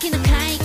秋の会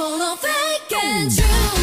hold on, fake and true.